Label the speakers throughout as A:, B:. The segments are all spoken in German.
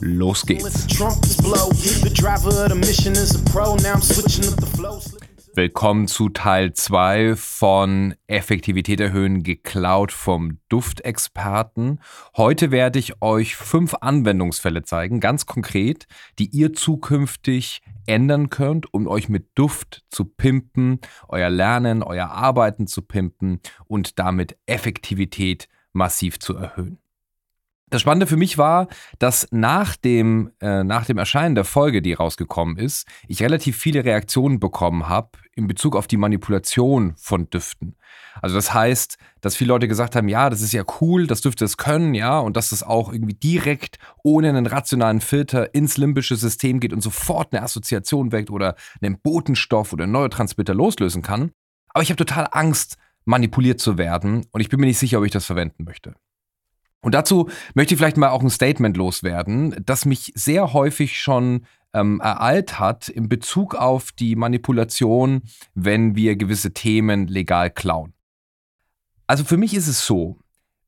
A: los geht's. Willkommen zu Teil 2 von Effektivität erhöhen, geklaut vom Duftexperten. Heute werde ich euch fünf Anwendungsfälle zeigen, ganz konkret, die ihr zukünftig ändern könnt, um euch mit Duft zu pimpen, euer Lernen, euer Arbeiten zu pimpen und damit Effektivität massiv zu erhöhen. Das Spannende für mich war, dass nach dem, äh, nach dem Erscheinen der Folge, die rausgekommen ist, ich relativ viele Reaktionen bekommen habe in Bezug auf die Manipulation von Düften. Also das heißt, dass viele Leute gesagt haben, ja, das ist ja cool, dass Düfte es können, ja, und dass das auch irgendwie direkt ohne einen rationalen Filter ins limbische System geht und sofort eine Assoziation weckt oder einen Botenstoff oder einen Neurotransmitter loslösen kann. Aber ich habe total Angst, manipuliert zu werden und ich bin mir nicht sicher, ob ich das verwenden möchte. Und dazu möchte ich vielleicht mal auch ein Statement loswerden, das mich sehr häufig schon ähm, ereilt hat in Bezug auf die Manipulation, wenn wir gewisse Themen legal klauen. Also für mich ist es so,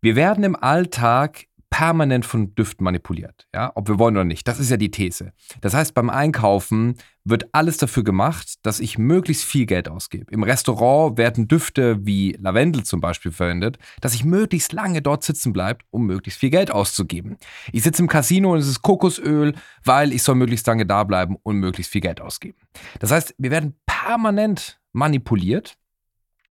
A: wir werden im Alltag permanent von Düften manipuliert, ja, ob wir wollen oder nicht. Das ist ja die These. Das heißt, beim Einkaufen wird alles dafür gemacht, dass ich möglichst viel Geld ausgebe. Im Restaurant werden Düfte wie Lavendel zum Beispiel verwendet, dass ich möglichst lange dort sitzen bleibe, um möglichst viel Geld auszugeben. Ich sitze im Casino und es ist Kokosöl, weil ich soll möglichst lange da bleiben und möglichst viel Geld ausgeben. Das heißt, wir werden permanent manipuliert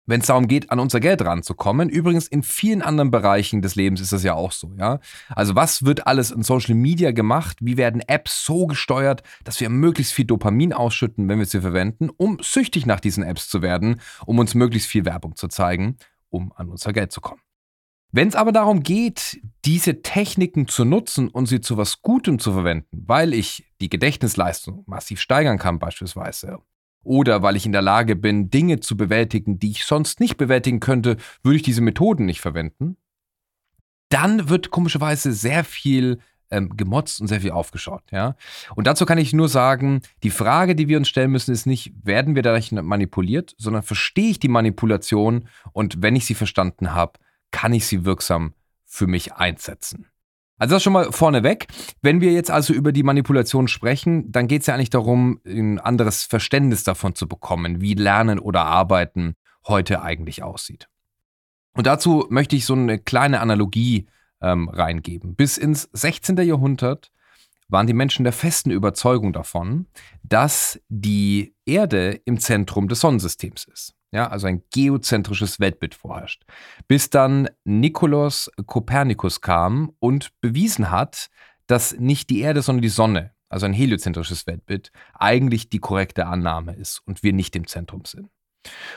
A: wenn es darum geht, an unser Geld ranzukommen. Übrigens in vielen anderen Bereichen des Lebens ist das ja auch so, ja. Also was wird alles in Social Media gemacht? Wie werden Apps so gesteuert, dass wir möglichst viel Dopamin ausschütten, wenn wir sie verwenden, um süchtig nach diesen Apps zu werden, um uns möglichst viel Werbung zu zeigen, um an unser Geld zu kommen. Wenn es aber darum geht, diese Techniken zu nutzen und sie zu was Gutem zu verwenden, weil ich die Gedächtnisleistung massiv steigern kann beispielsweise, oder weil ich in der Lage bin, Dinge zu bewältigen, die ich sonst nicht bewältigen könnte, würde ich diese Methoden nicht verwenden. Dann wird komischerweise sehr viel ähm, gemotzt und sehr viel aufgeschaut. Ja? Und dazu kann ich nur sagen, die Frage, die wir uns stellen müssen, ist nicht, werden wir dadurch manipuliert, sondern verstehe ich die Manipulation und wenn ich sie verstanden habe, kann ich sie wirksam für mich einsetzen. Also das schon mal vorneweg. Wenn wir jetzt also über die Manipulation sprechen, dann geht es ja eigentlich darum, ein anderes Verständnis davon zu bekommen, wie Lernen oder Arbeiten heute eigentlich aussieht. Und dazu möchte ich so eine kleine Analogie ähm, reingeben. Bis ins 16. Jahrhundert waren die Menschen der festen Überzeugung davon, dass die Erde im Zentrum des Sonnensystems ist. Ja, also ein geozentrisches Weltbild vorherrscht. Bis dann Nikolaus Kopernikus kam und bewiesen hat, dass nicht die Erde, sondern die Sonne, also ein heliozentrisches Weltbild, eigentlich die korrekte Annahme ist und wir nicht im Zentrum sind.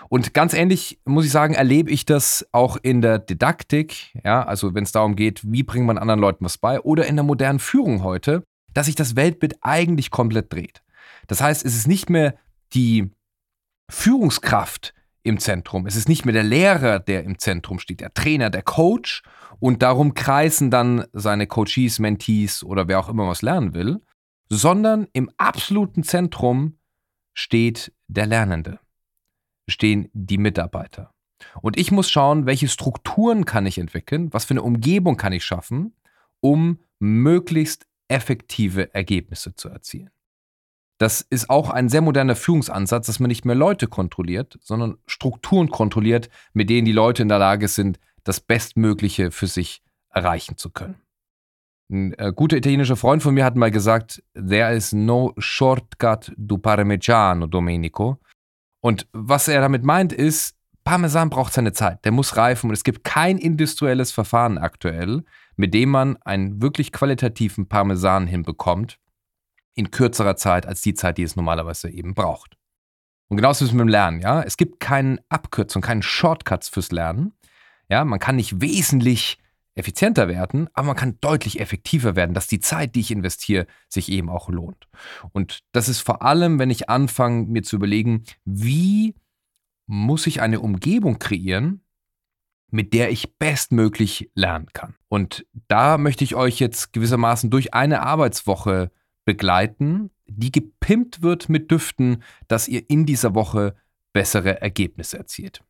A: Und ganz ähnlich muss ich sagen, erlebe ich das auch in der Didaktik, ja, also wenn es darum geht, wie bringt man anderen Leuten was bei, oder in der modernen Führung heute, dass sich das Weltbild eigentlich komplett dreht. Das heißt, es ist nicht mehr die Führungskraft, im Zentrum. Es ist nicht mehr der Lehrer, der im Zentrum steht, der Trainer, der Coach. Und darum kreisen dann seine Coaches, Mentees oder wer auch immer was lernen will, sondern im absoluten Zentrum steht der Lernende, stehen die Mitarbeiter. Und ich muss schauen, welche Strukturen kann ich entwickeln, was für eine Umgebung kann ich schaffen, um möglichst effektive Ergebnisse zu erzielen. Das ist auch ein sehr moderner Führungsansatz, dass man nicht mehr Leute kontrolliert, sondern Strukturen kontrolliert, mit denen die Leute in der Lage sind, das Bestmögliche für sich erreichen zu können. Ein äh, guter italienischer Freund von mir hat mal gesagt, there is no shortcut du parmigiano, Domenico. Und was er damit meint ist, Parmesan braucht seine Zeit, der muss reifen und es gibt kein industrielles Verfahren aktuell, mit dem man einen wirklich qualitativen Parmesan hinbekommt, in kürzerer Zeit als die Zeit, die es normalerweise eben braucht. Und genauso ist es mit dem Lernen, ja. Es gibt keine Abkürzung, keinen Shortcuts fürs Lernen. Ja, man kann nicht wesentlich effizienter werden, aber man kann deutlich effektiver werden, dass die Zeit, die ich investiere, sich eben auch lohnt. Und das ist vor allem, wenn ich anfange, mir zu überlegen, wie muss ich eine Umgebung kreieren, mit der ich bestmöglich lernen kann. Und da möchte ich euch jetzt gewissermaßen durch eine Arbeitswoche begleiten, die gepimpt wird mit Düften, dass ihr in dieser Woche bessere Ergebnisse erzielt.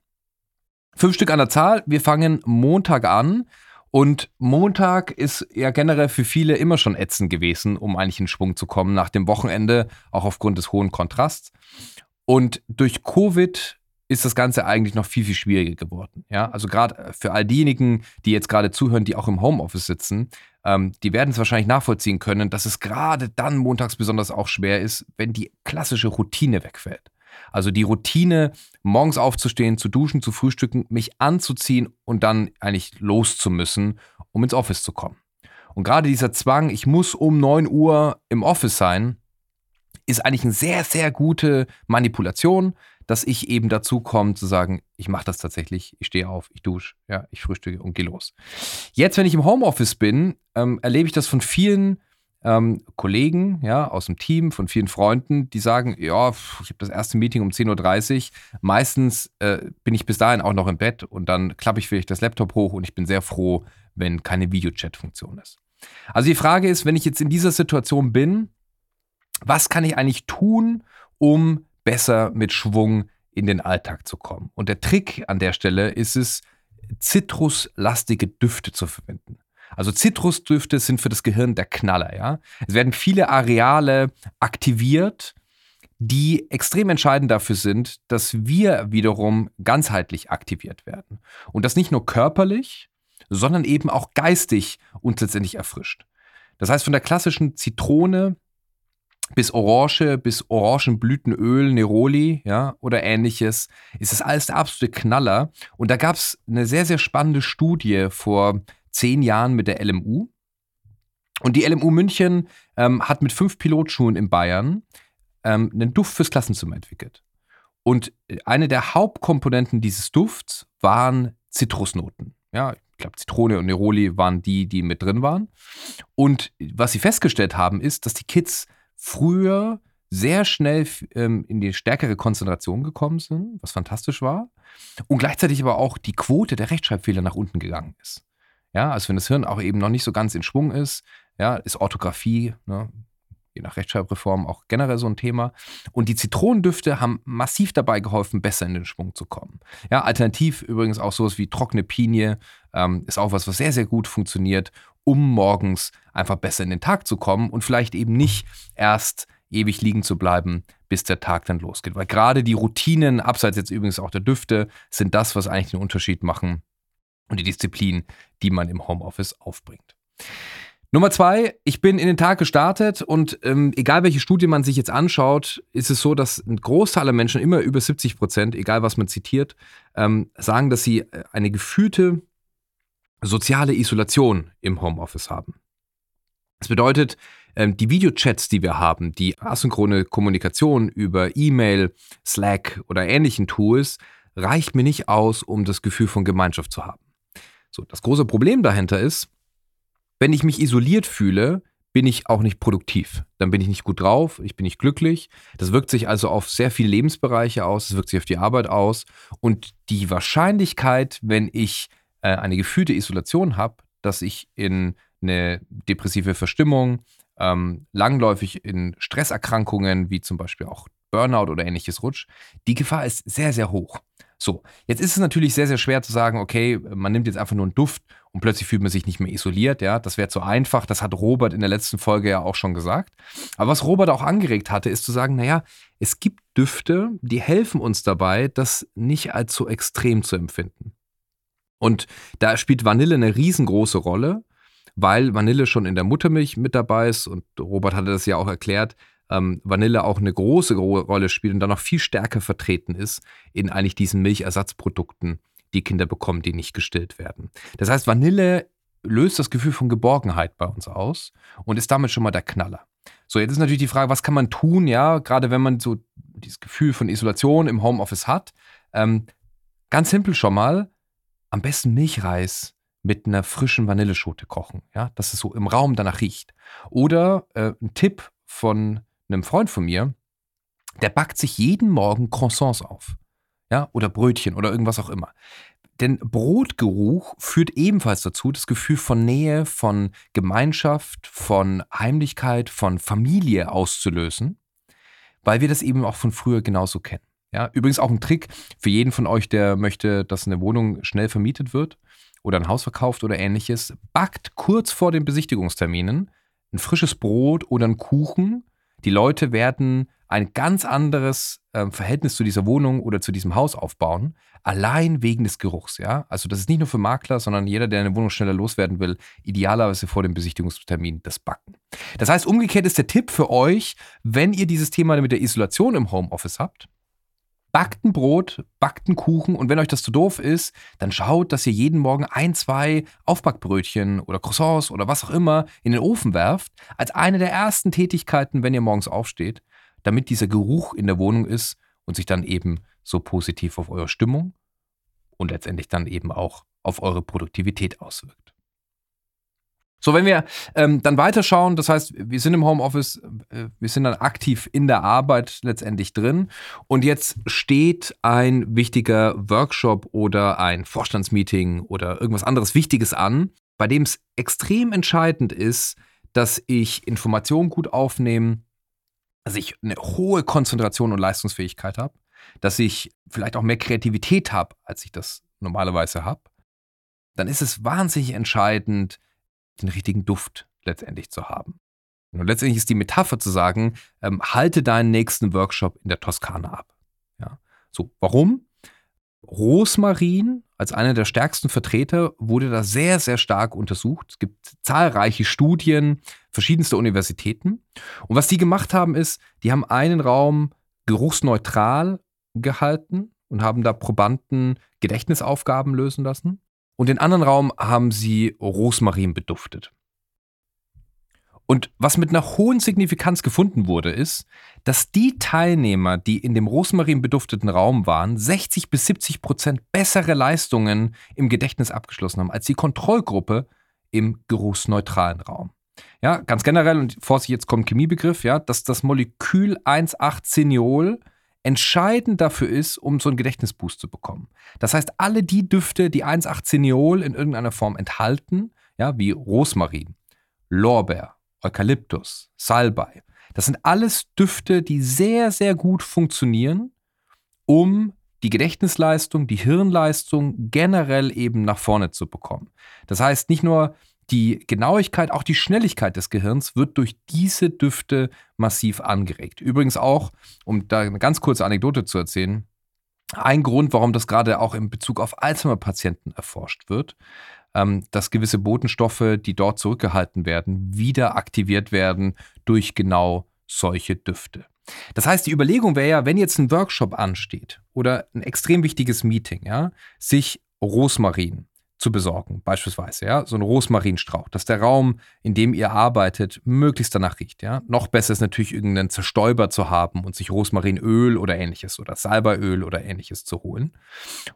A: Fünf Stück an der Zahl. Wir fangen Montag an. Und Montag ist ja generell für viele immer schon ätzend gewesen, um eigentlich in Schwung zu kommen nach dem Wochenende, auch aufgrund des hohen Kontrasts. Und durch Covid ist das Ganze eigentlich noch viel, viel schwieriger geworden. Ja, also gerade für all diejenigen, die jetzt gerade zuhören, die auch im Homeoffice sitzen, ähm, die werden es wahrscheinlich nachvollziehen können, dass es gerade dann montags besonders auch schwer ist, wenn die klassische Routine wegfällt. Also die Routine, morgens aufzustehen, zu duschen, zu frühstücken, mich anzuziehen und dann eigentlich loszumüssen, um ins Office zu kommen. Und gerade dieser Zwang, ich muss um 9 Uhr im Office sein, ist eigentlich eine sehr, sehr gute Manipulation, dass ich eben dazu komme zu sagen, ich mache das tatsächlich, ich stehe auf, ich dusche, ja, ich frühstücke und gehe los. Jetzt, wenn ich im Homeoffice bin, ähm, erlebe ich das von vielen ähm, Kollegen ja, aus dem Team, von vielen Freunden, die sagen, ja, ich habe das erste Meeting um 10.30 Uhr. Meistens äh, bin ich bis dahin auch noch im Bett und dann klappe ich vielleicht das Laptop hoch und ich bin sehr froh, wenn keine Videochat-Funktion ist. Also die Frage ist, wenn ich jetzt in dieser Situation bin, was kann ich eigentlich tun, um besser mit Schwung in den Alltag zu kommen? Und der Trick an der Stelle ist es, zitruslastige Düfte zu verwenden. Also Zitrusdüfte sind für das Gehirn der Knaller, ja. Es werden viele Areale aktiviert, die extrem entscheidend dafür sind, dass wir wiederum ganzheitlich aktiviert werden. Und das nicht nur körperlich, sondern eben auch geistig uns letztendlich erfrischt. Das heißt, von der klassischen Zitrone bis Orange, bis Orangenblütenöl, Neroli, ja, oder ähnliches, ist das alles der absolute Knaller. Und da gab es eine sehr, sehr spannende Studie vor zehn Jahren mit der LMU. Und die LMU München ähm, hat mit fünf Pilotschulen in Bayern ähm, einen Duft fürs Klassenzimmer entwickelt. Und eine der Hauptkomponenten dieses Dufts waren Zitrusnoten. Ja, ich glaube, Zitrone und Neroli waren die, die mit drin waren. Und was sie festgestellt haben, ist, dass die Kids früher sehr schnell ähm, in die stärkere Konzentration gekommen sind, was fantastisch war. Und gleichzeitig aber auch die Quote der Rechtschreibfehler nach unten gegangen ist. Ja, also wenn das Hirn auch eben noch nicht so ganz in Schwung ist, ja, ist Orthographie, ne, je nach Rechtschreibreform auch generell so ein Thema. Und die Zitronendüfte haben massiv dabei geholfen, besser in den Schwung zu kommen. Ja, alternativ übrigens auch sowas wie trockene Pinie ähm, ist auch was, was sehr, sehr gut funktioniert, um morgens einfach besser in den Tag zu kommen und vielleicht eben nicht erst ewig liegen zu bleiben, bis der Tag dann losgeht. Weil gerade die Routinen, abseits jetzt übrigens auch der Düfte, sind das, was eigentlich den Unterschied machen und die Disziplin, die man im Homeoffice aufbringt. Nummer zwei, ich bin in den Tag gestartet und ähm, egal welche Studie man sich jetzt anschaut, ist es so, dass ein Großteil der Menschen, immer über 70 Prozent, egal was man zitiert, ähm, sagen, dass sie äh, eine gefühlte soziale Isolation im Homeoffice haben. Das bedeutet, ähm, die Videochats, die wir haben, die asynchrone Kommunikation über E-Mail, Slack oder ähnlichen Tools, reicht mir nicht aus, um das Gefühl von Gemeinschaft zu haben. So, das große Problem dahinter ist, wenn ich mich isoliert fühle, bin ich auch nicht produktiv. Dann bin ich nicht gut drauf, ich bin nicht glücklich. Das wirkt sich also auf sehr viele Lebensbereiche aus, es wirkt sich auf die Arbeit aus. Und die Wahrscheinlichkeit, wenn ich äh, eine gefühlte Isolation habe, dass ich in eine depressive Verstimmung, ähm, langläufig in Stresserkrankungen wie zum Beispiel auch Burnout oder ähnliches rutscht, die Gefahr ist sehr, sehr hoch. So, jetzt ist es natürlich sehr, sehr schwer zu sagen, okay, man nimmt jetzt einfach nur einen Duft und plötzlich fühlt man sich nicht mehr isoliert, ja, das wäre zu einfach, das hat Robert in der letzten Folge ja auch schon gesagt. Aber was Robert auch angeregt hatte, ist zu sagen, naja, es gibt Düfte, die helfen uns dabei, das nicht so extrem zu empfinden. Und da spielt Vanille eine riesengroße Rolle, weil Vanille schon in der Muttermilch mit dabei ist und Robert hatte das ja auch erklärt, ähm, Vanille auch eine große Rolle spielt und dann noch viel stärker vertreten ist in eigentlich diesen Milchersatzprodukten, die Kinder bekommen, die nicht gestillt werden. Das heißt, Vanille löst das Gefühl von Geborgenheit bei uns aus und ist damit schon mal der Knaller. So, jetzt ist natürlich die Frage, was kann man tun, ja, gerade wenn man so dieses Gefühl von Isolation im Homeoffice hat. Ähm, ganz simpel schon mal, am besten Milchreis mit einer frischen Vanilleschote kochen, ja, dass es so im Raum danach riecht. Oder äh, ein Tipp von einem Freund von mir, der backt sich jeden Morgen Croissants auf. Ja, oder Brötchen oder irgendwas auch immer. Denn Brotgeruch führt ebenfalls dazu, das Gefühl von Nähe, von Gemeinschaft, von Heimlichkeit, von Familie auszulösen, weil wir das eben auch von früher genauso kennen. Ja, übrigens auch ein Trick für jeden von euch, der möchte, dass eine Wohnung schnell vermietet wird oder ein Haus verkauft oder ähnliches. Backt kurz vor den Besichtigungsterminen ein frisches Brot oder einen Kuchen. Die Leute werden ein ganz anderes äh, Verhältnis zu dieser Wohnung oder zu diesem Haus aufbauen, allein wegen des Geruchs. Ja? Also das ist nicht nur für Makler, sondern jeder, der eine Wohnung schneller loswerden will, idealerweise vor dem Besichtigungstermin das Backen. Das heißt, umgekehrt ist der Tipp für euch, wenn ihr dieses Thema mit der Isolation im Homeoffice habt, backt ein Brot, backt einen Kuchen und wenn euch das zu doof ist, dann schaut, dass ihr jeden Morgen ein, zwei Aufbackbrötchen oder Croissants oder was auch immer in den Ofen werft, als eine der ersten Tätigkeiten, wenn ihr morgens aufsteht, damit dieser Geruch in der Wohnung ist und sich dann eben so positiv auf eure Stimmung und letztendlich dann eben auch auf eure Produktivität auswirkt. So, wenn wir ähm, dann weiterschauen, das heißt, wir sind im Homeoffice, äh, wir sind dann aktiv in der Arbeit letztendlich drin. Und jetzt steht ein wichtiger Workshop oder ein Vorstandsmeeting oder irgendwas anderes Wichtiges an, bei dem es extrem entscheidend ist, dass ich Informationen gut aufnehme, dass ich eine hohe Konzentration und Leistungsfähigkeit habe, dass ich vielleicht auch mehr Kreativität habe, als ich das normalerweise habe, dann ist es wahnsinnig entscheidend, den richtigen Duft letztendlich zu haben. Und letztendlich ist die Metapher zu sagen, ähm, halte deinen nächsten Workshop in der Toskana ab. Ja. So, warum? Rosmarin als einer der stärksten Vertreter wurde da sehr, sehr stark untersucht. Es gibt zahlreiche Studien verschiedenster Universitäten. Und was die gemacht haben, ist, die haben einen Raum geruchsneutral gehalten und haben da Probanden Gedächtnisaufgaben lösen lassen. Und den anderen Raum haben sie Rosmarin beduftet. Und was mit einer hohen Signifikanz gefunden wurde, ist, dass die Teilnehmer, die in dem Rosmarin bedufteten Raum waren, 60 bis 70 Prozent bessere Leistungen im Gedächtnis abgeschlossen haben als die Kontrollgruppe im geruchsneutralen Raum. Ja, ganz generell, und Vorsicht, jetzt kommt Chemiebegriff, ja, dass das Molekül 1,8-Cineol entscheidend dafür ist, um so einen Gedächtnisboost zu bekommen. Das heißt, alle die Düfte, die 1,8-Cineol in irgendeiner Form enthalten, ja, wie Rosmarin, Lorbeer, Eukalyptus, Salbei. Das sind alles Düfte, die sehr, sehr gut funktionieren, um die Gedächtnisleistung, die Hirnleistung generell eben nach vorne zu bekommen. Das heißt, nicht nur die Genauigkeit, auch die Schnelligkeit des Gehirns wird durch diese Düfte massiv angeregt. Übrigens auch, um da eine ganz kurze Anekdote zu erzählen, ein Grund, warum das gerade auch in Bezug auf Alzheimer-Patienten erforscht wird, ähm, dass gewisse Botenstoffe, die dort zurückgehalten werden, wieder aktiviert werden durch genau solche Düfte. Das heißt, die Überlegung wäre ja, wenn jetzt ein Workshop ansteht oder ein extrem wichtiges Meeting, ja, sich Rosmarin, zu besorgen, beispielsweise, ja, so ein Rosmarinstrauch, dass der Raum, in dem ihr arbeitet, möglichst danach riecht, ja. Noch besser ist natürlich irgendeinen Zerstäuber zu haben und sich Rosmarinöl oder ähnliches oder Salbeiöl oder ähnliches zu holen,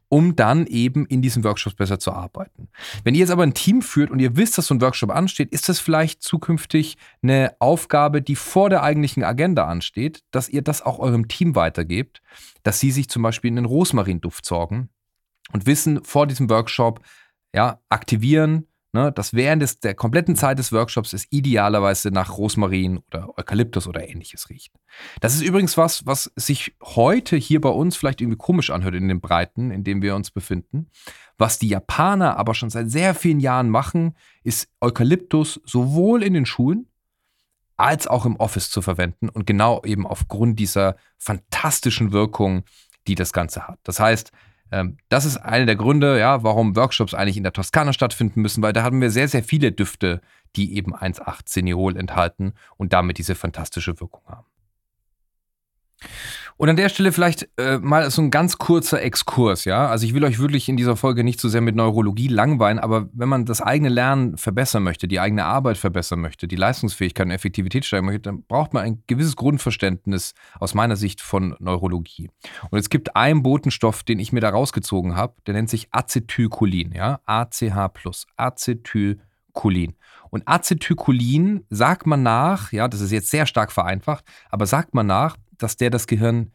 A: um dann eben in diesen Workshops besser zu arbeiten. Wenn ihr jetzt aber ein Team führt und ihr wisst, dass so ein Workshop ansteht, ist das vielleicht zukünftig eine Aufgabe, die vor der eigentlichen Agenda ansteht, dass ihr das auch eurem Team weitergebt, dass sie sich zum Beispiel in den Rosmarinduft sorgen und wissen vor diesem Workshop, ja, aktivieren, ne, das während des, der kompletten Zeit des Workshops es idealerweise nach Rosmarin oder Eukalyptus oder ähnliches riecht. Das ist übrigens was, was sich heute hier bei uns vielleicht irgendwie komisch anhört in den Breiten, in denen wir uns befinden. Was die Japaner aber schon seit sehr vielen Jahren machen, ist Eukalyptus sowohl in den Schulen als auch im Office zu verwenden und genau eben aufgrund dieser fantastischen Wirkung, die das Ganze hat. Das heißt, das ist einer der Gründe, ja, warum Workshops eigentlich in der Toskana stattfinden müssen, weil da haben wir sehr, sehr viele Düfte, die eben 1,8 Seniol enthalten und damit diese fantastische Wirkung haben. Und an der Stelle vielleicht äh, mal so ein ganz kurzer Exkurs, ja. Also ich will euch wirklich in dieser Folge nicht so sehr mit Neurologie langweilen, aber wenn man das eigene Lernen verbessern möchte, die eigene Arbeit verbessern möchte, die Leistungsfähigkeit und Effektivität steigern möchte, dann braucht man ein gewisses Grundverständnis aus meiner Sicht von Neurologie. Und es gibt einen Botenstoff, den ich mir da rausgezogen habe, der nennt sich Acetylcholin, ja. ACH plus. Acetylcholin. Und Acetylcholin sagt man nach, ja, das ist jetzt sehr stark vereinfacht, aber sagt man nach, dass der das Gehirn,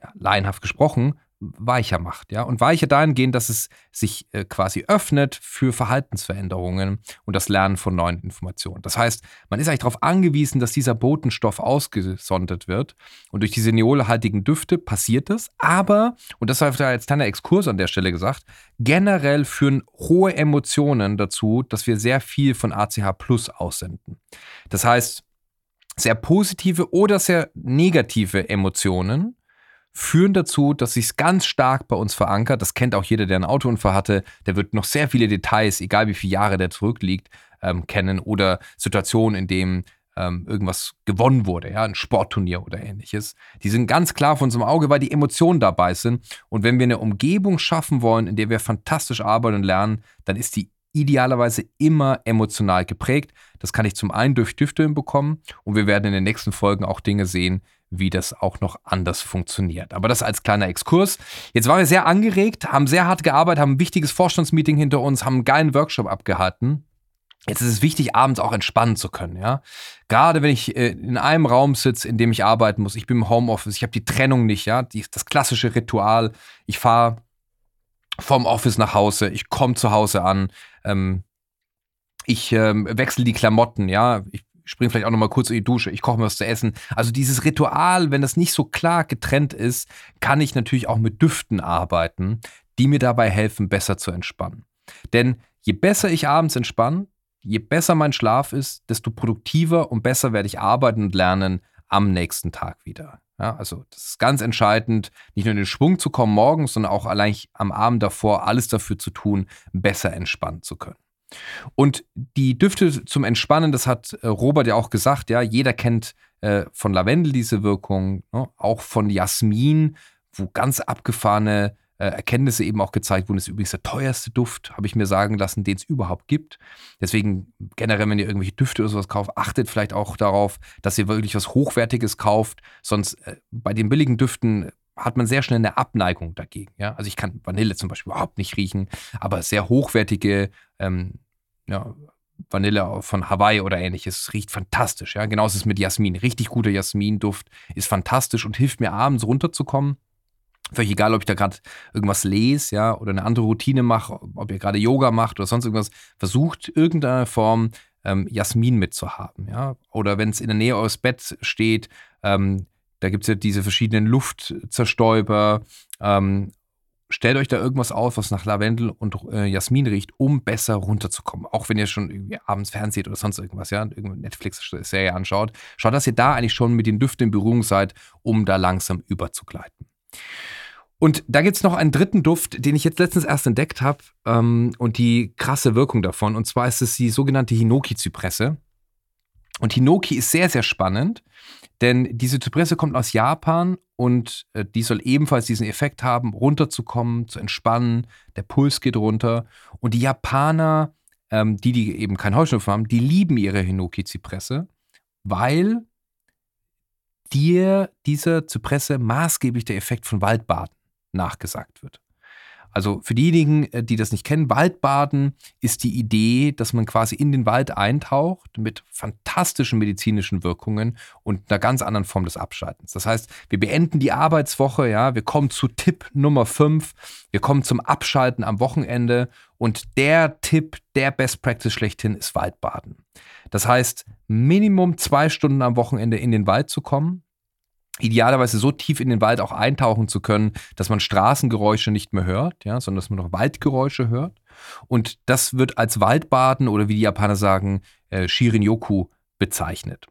A: ja, laienhaft gesprochen, weicher macht. Ja? Und weicher dahingehend, dass es sich äh, quasi öffnet für Verhaltensveränderungen und das Lernen von neuen Informationen. Das heißt, man ist eigentlich darauf angewiesen, dass dieser Botenstoff ausgesondert wird. Und durch diese neolhaltigen Düfte passiert das. Aber, und das war jetzt kleiner Exkurs an der Stelle gesagt, generell führen hohe Emotionen dazu, dass wir sehr viel von ACH Plus aussenden. Das heißt, sehr positive oder sehr negative Emotionen führen dazu, dass sich es ganz stark bei uns verankert. Das kennt auch jeder, der einen Autounfall hatte. Der wird noch sehr viele Details, egal wie viele Jahre der zurückliegt, ähm, kennen oder Situationen, in denen ähm, irgendwas gewonnen wurde, ja, ein Sportturnier oder ähnliches. Die sind ganz klar von unserem Auge, weil die Emotionen dabei sind. Und wenn wir eine Umgebung schaffen wollen, in der wir fantastisch arbeiten und lernen, dann ist die idealerweise immer emotional geprägt. Das kann ich zum einen durch Düfte hinbekommen und wir werden in den nächsten Folgen auch Dinge sehen, wie das auch noch anders funktioniert. Aber das als kleiner Exkurs. Jetzt waren wir sehr angeregt, haben sehr hart gearbeitet, haben ein wichtiges Vorstandsmeeting hinter uns, haben einen geilen Workshop abgehalten. Jetzt ist es wichtig, abends auch entspannen zu können, ja. Gerade wenn ich äh, in einem Raum sitze, in dem ich arbeiten muss, ich bin im Homeoffice, ich habe die Trennung nicht, ja, die, das klassische Ritual. Ich fahre vom Office nach Hause, ich komme zu Hause an, ähm, ich ähm, wechsle die Klamotten, ja, ich springe vielleicht auch noch mal kurz in die Dusche, ich koche mir was zu essen. Also dieses Ritual, wenn das nicht so klar getrennt ist, kann ich natürlich auch mit Düften arbeiten, die mir dabei helfen, besser zu entspannen. Denn je besser ich abends entspanne, je besser mein Schlaf ist, desto produktiver und besser werde ich arbeiten und lernen am nächsten Tag wieder. Ja, also das ist ganz entscheidend, nicht nur in den Schwung zu kommen morgens, sondern auch allein am Abend davor alles dafür zu tun, besser entspannen zu können. Und die Düfte zum Entspannen, das hat äh, Robert ja auch gesagt, ja, jeder kennt äh, von Lavendel diese Wirkung, ne? auch von Jasmin, wo ganz abgefahrene äh, Erkenntnisse eben auch gezeigt wurden. Das ist übrigens der teuerste Duft, habe ich mir sagen lassen, den es überhaupt gibt. Deswegen generell, wenn ihr irgendwelche Düfte oder sowas kauft, achtet vielleicht auch darauf, dass ihr wirklich was Hochwertiges kauft. Sonst äh, bei den billigen Düften hat man sehr schnell eine Abneigung dagegen. Ja? Also ich kann Vanille zum Beispiel überhaupt nicht riechen, aber sehr hochwertige ähm, ja, Vanille von Hawaii oder ähnliches riecht fantastisch. Ja? Genauso ist es mit Jasmin. Richtig guter Jasminduft ist fantastisch und hilft mir abends runterzukommen. Völlig egal, ob ich da gerade irgendwas lese, ja, oder eine andere Routine mache, ob ihr gerade Yoga macht oder sonst irgendwas, versucht irgendeine Form ähm, Jasmin mitzuhaben, ja. Oder wenn es in der Nähe eures Betts steht, ähm, da gibt es ja diese verschiedenen Luftzerstäuber. Ähm, stellt euch da irgendwas aus, was nach Lavendel und äh, Jasmin riecht, um besser runterzukommen. Auch wenn ihr schon irgendwie abends fernseht oder sonst irgendwas, ja, irgendeine Netflix-Serie anschaut. Schaut, dass ihr da eigentlich schon mit den Düften in Berührung seid, um da langsam überzugleiten. Und da gibt es noch einen dritten Duft, den ich jetzt letztens erst entdeckt habe ähm, und die krasse Wirkung davon. Und zwar ist es die sogenannte Hinoki-Zypresse. Und Hinoki ist sehr, sehr spannend, denn diese Zypresse kommt aus Japan und äh, die soll ebenfalls diesen Effekt haben, runterzukommen, zu entspannen. Der Puls geht runter. Und die Japaner, ähm, die, die eben keinen Heuschnupfen haben, die lieben ihre Hinoki-Zypresse, weil dir dieser Zypresse maßgeblich der Effekt von Waldbaden nachgesagt wird. Also für diejenigen, äh, die das nicht kennen, Waldbaden ist die Idee, dass man quasi in den Wald eintaucht mit fantastischen medizinischen Wirkungen und einer ganz anderen Form des Abschaltens. Das heißt, wir beenden die Arbeitswoche, ja, wir kommen zu Tipp Nummer 5, wir kommen zum Abschalten am Wochenende und der Tipp, der Best Practice schlechthin ist Waldbaden. Das heißt, Minimum zwei Stunden am Wochenende in den Wald zu kommen, idealerweise so tief in den Wald auch eintauchen zu können, dass man Straßengeräusche nicht mehr hört, ja, sondern dass man noch Waldgeräusche hört. Und das wird als Waldbaden oder wie die Japaner sagen, äh, Shirin-Yoku bezeichnet.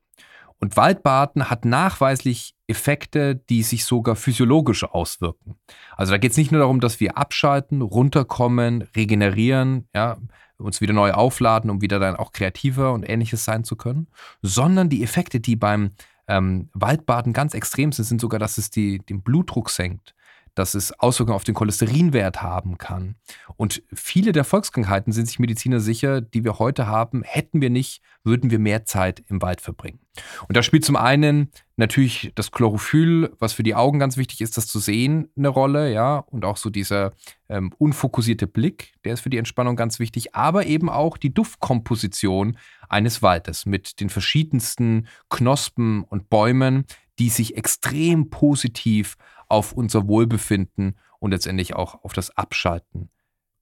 A: Und Waldbaden hat nachweislich Effekte, die sich sogar physiologisch auswirken. Also da geht es nicht nur darum, dass wir abschalten, runterkommen, regenerieren, ja, uns wieder neu aufladen, um wieder dann auch kreativer und ähnliches sein zu können, sondern die Effekte, die beim ähm, Waldbaden ganz extrem sind, sind sogar, dass es die, den Blutdruck senkt, dass es Auswirkungen auf den Cholesterinwert haben kann. Und viele der Volkskrankheiten sind sich Mediziner sicher, die wir heute haben, hätten wir nicht, würden wir mehr Zeit im Wald verbringen. Und da spielt zum einen natürlich das Chlorophyll, was für die Augen ganz wichtig ist, das zu sehen, eine Rolle, ja, und auch so dieser ähm, unfokussierte Blick, der ist für die Entspannung ganz wichtig, aber eben auch die Duftkomposition eines Waldes mit den verschiedensten Knospen und Bäumen, die sich extrem positiv auf unser Wohlbefinden und letztendlich auch auf das Abschalten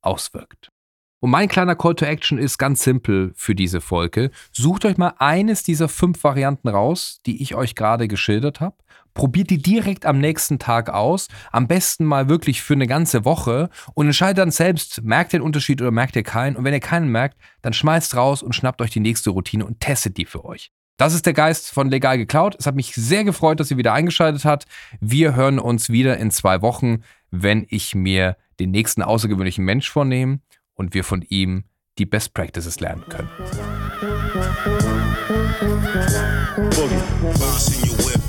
A: auswirkt. Und mein kleiner Call to Action ist ganz simpel für diese Folge. Sucht euch mal eines dieser fünf Varianten raus, die ich euch gerade geschildert habe. Probiert die direkt am nächsten Tag aus. Am besten mal wirklich für eine ganze Woche und entscheidet dann selbst, merkt ihr den Unterschied oder merkt ihr keinen. Und wenn ihr keinen merkt, dann schmeißt raus und schnappt euch die nächste Routine und testet die für euch. Das ist der Geist von Legal geklaut. Es hat mich sehr gefreut, dass ihr wieder eingeschaltet habt. Wir hören uns wieder in zwei Wochen, wenn ich mir den nächsten außergewöhnlichen Mensch vornehme und wir von ihm die Best Practices lernen können. Boogie.